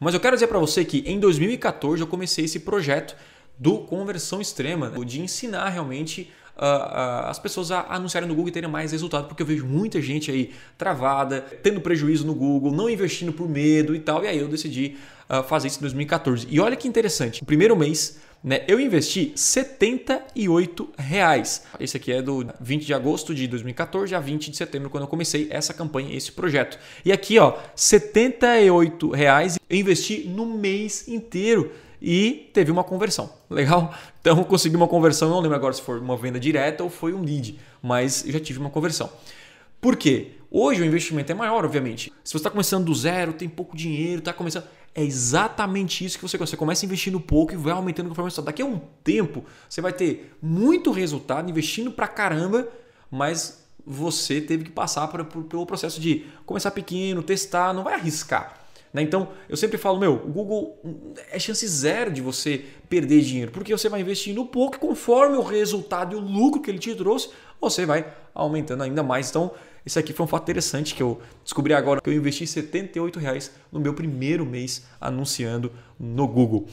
Mas eu quero dizer para você que em 2014 eu comecei esse projeto do conversão extrema, né? de ensinar realmente uh, uh, as pessoas a anunciarem no Google e terem mais resultado, porque eu vejo muita gente aí travada, tendo prejuízo no Google, não investindo por medo e tal, e aí eu decidi uh, fazer isso em 2014. E olha que interessante, primeiro mês né, eu investi 78 reais. Esse aqui é do 20 de agosto de 2014 a 20 de setembro, quando eu comecei essa campanha, esse projeto. E aqui, ó, 78 reais eu investi no mês inteiro e teve uma conversão. Legal? Então consegui uma conversão, não lembro agora se foi uma venda direta ou foi um lead, mas eu já tive uma conversão. Por quê? Hoje o investimento é maior, obviamente. Se você está começando do zero, tem pouco dinheiro, está começando. É exatamente isso que você Você começa investindo pouco e vai aumentando conforme você. Daqui a um tempo, você vai ter muito resultado investindo pra caramba, mas você teve que passar pelo processo de começar pequeno, testar, não vai arriscar. Né? Então, eu sempre falo, meu, o Google é chance zero de você perder dinheiro, porque você vai investindo pouco e conforme o resultado e o lucro que ele te trouxe, você vai aumentando ainda mais. Então, esse aqui foi um fato interessante que eu descobri agora, que eu investi 78 reais no meu primeiro mês anunciando no Google.